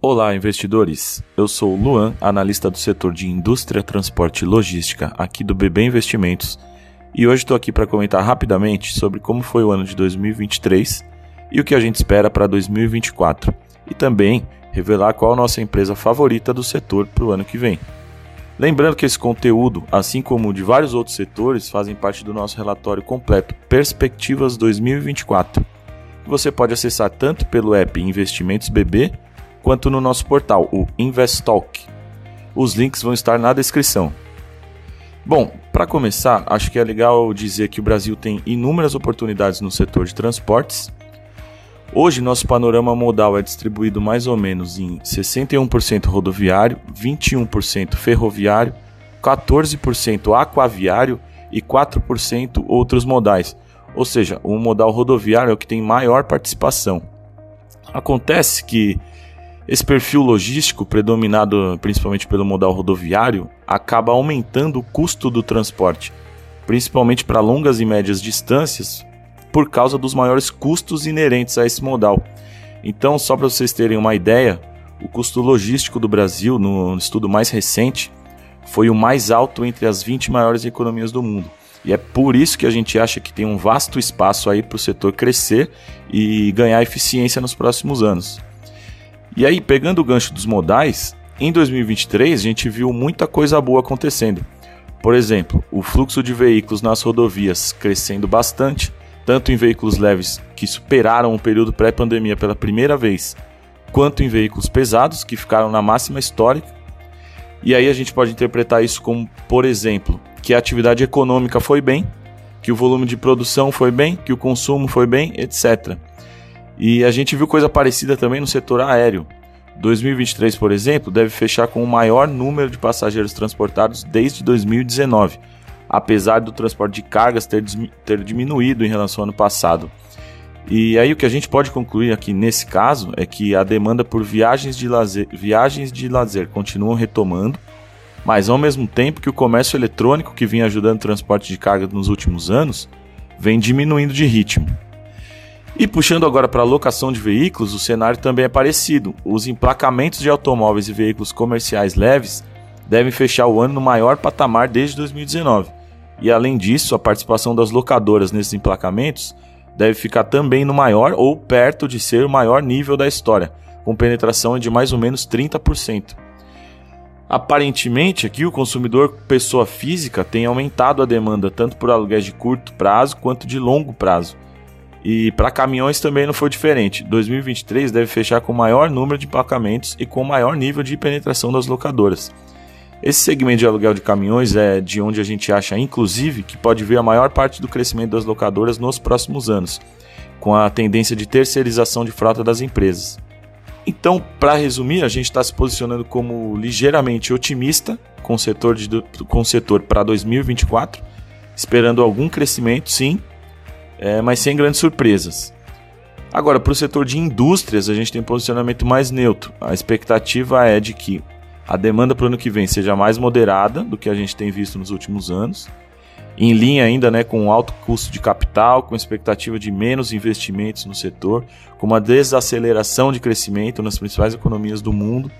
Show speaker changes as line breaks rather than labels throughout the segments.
Olá, investidores. Eu sou o Luan, analista do setor de indústria, transporte e logística aqui do BB Investimentos, e hoje estou aqui para comentar rapidamente sobre como foi o ano de 2023 e o que a gente espera para 2024, e também revelar qual a nossa empresa favorita do setor para o ano que vem. Lembrando que esse conteúdo, assim como de vários outros setores, fazem parte do nosso relatório completo Perspectivas 2024, que você pode acessar tanto pelo app Investimentos BB quanto no nosso portal, o Investalk. Os links vão estar na descrição. Bom, para começar, acho que é legal dizer que o Brasil tem inúmeras oportunidades no setor de transportes. Hoje, nosso panorama modal é distribuído mais ou menos em 61% rodoviário, 21% ferroviário, 14% aquaviário e 4% outros modais. Ou seja, o modal rodoviário é o que tem maior participação. Acontece que esse perfil logístico, predominado principalmente pelo modal rodoviário, acaba aumentando o custo do transporte, principalmente para longas e médias distâncias, por causa dos maiores custos inerentes a esse modal. Então, só para vocês terem uma ideia, o custo logístico do Brasil, no estudo mais recente, foi o mais alto entre as 20 maiores economias do mundo. E é por isso que a gente acha que tem um vasto espaço aí para o setor crescer e ganhar eficiência nos próximos anos. E aí, pegando o gancho dos modais, em 2023 a gente viu muita coisa boa acontecendo. Por exemplo, o fluxo de veículos nas rodovias crescendo bastante, tanto em veículos leves que superaram o período pré-pandemia pela primeira vez, quanto em veículos pesados que ficaram na máxima histórica. E aí a gente pode interpretar isso como, por exemplo, que a atividade econômica foi bem, que o volume de produção foi bem, que o consumo foi bem, etc. E a gente viu coisa parecida também no setor aéreo. 2023, por exemplo, deve fechar com o maior número de passageiros transportados desde 2019, apesar do transporte de cargas ter, ter diminuído em relação ao ano passado. E aí o que a gente pode concluir aqui nesse caso é que a demanda por viagens de lazer, viagens de lazer continuam retomando, mas ao mesmo tempo que o comércio eletrônico que vinha ajudando o transporte de carga nos últimos anos vem diminuindo de ritmo. E puxando agora para a locação de veículos, o cenário também é parecido. Os emplacamentos de automóveis e veículos comerciais leves devem fechar o ano no maior patamar desde 2019. E além disso, a participação das locadoras nesses emplacamentos deve ficar também no maior ou perto de ser o maior nível da história, com penetração de mais ou menos 30%. Aparentemente, aqui o consumidor pessoa física tem aumentado a demanda tanto por aluguéis de curto prazo quanto de longo prazo e para caminhões também não foi diferente. 2023 deve fechar com o maior número de emplacamentos e com o maior nível de penetração das locadoras. Esse segmento de aluguel de caminhões é de onde a gente acha, inclusive, que pode vir a maior parte do crescimento das locadoras nos próximos anos, com a tendência de terceirização de frota das empresas. Então, para resumir, a gente está se posicionando como ligeiramente otimista com o setor, setor para 2024, esperando algum crescimento, sim, é, mas sem grandes surpresas. Agora, para o setor de indústrias, a gente tem um posicionamento mais neutro. A expectativa é de que a demanda para o ano que vem seja mais moderada do que a gente tem visto nos últimos anos, em linha ainda né, com alto custo de capital, com expectativa de menos investimentos no setor, com uma desaceleração de crescimento nas principais economias do mundo.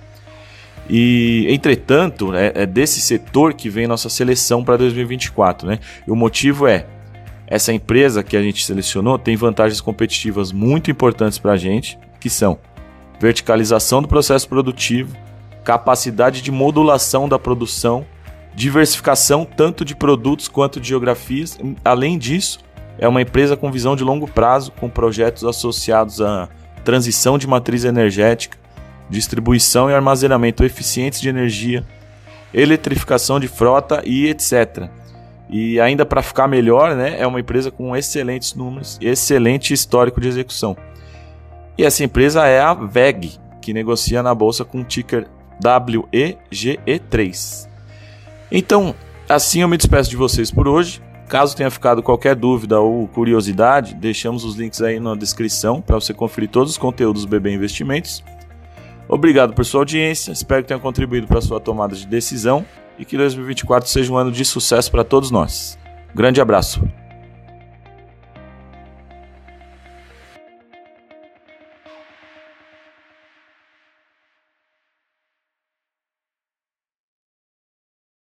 E, entretanto, é, é desse setor que vem nossa seleção para 2024. Né? E o motivo é essa empresa que a gente selecionou tem vantagens competitivas muito importantes para a gente, que são verticalização do processo produtivo, capacidade de modulação da produção, diversificação tanto de produtos quanto de geografias. Além disso, é uma empresa com visão de longo prazo, com projetos associados à transição de matriz energética, distribuição e armazenamento eficientes de energia, eletrificação de frota e etc. E ainda para ficar melhor, né, é uma empresa com excelentes números, excelente histórico de execução. E essa empresa é a VEG, que negocia na bolsa com o ticker WEGE3. Então, assim eu me despeço de vocês por hoje. Caso tenha ficado qualquer dúvida ou curiosidade, deixamos os links aí na descrição para você conferir todos os conteúdos do BB Investimentos. Obrigado por sua audiência, espero que tenha contribuído para a sua tomada de decisão e que 2024 seja um ano de sucesso para todos nós. Grande abraço.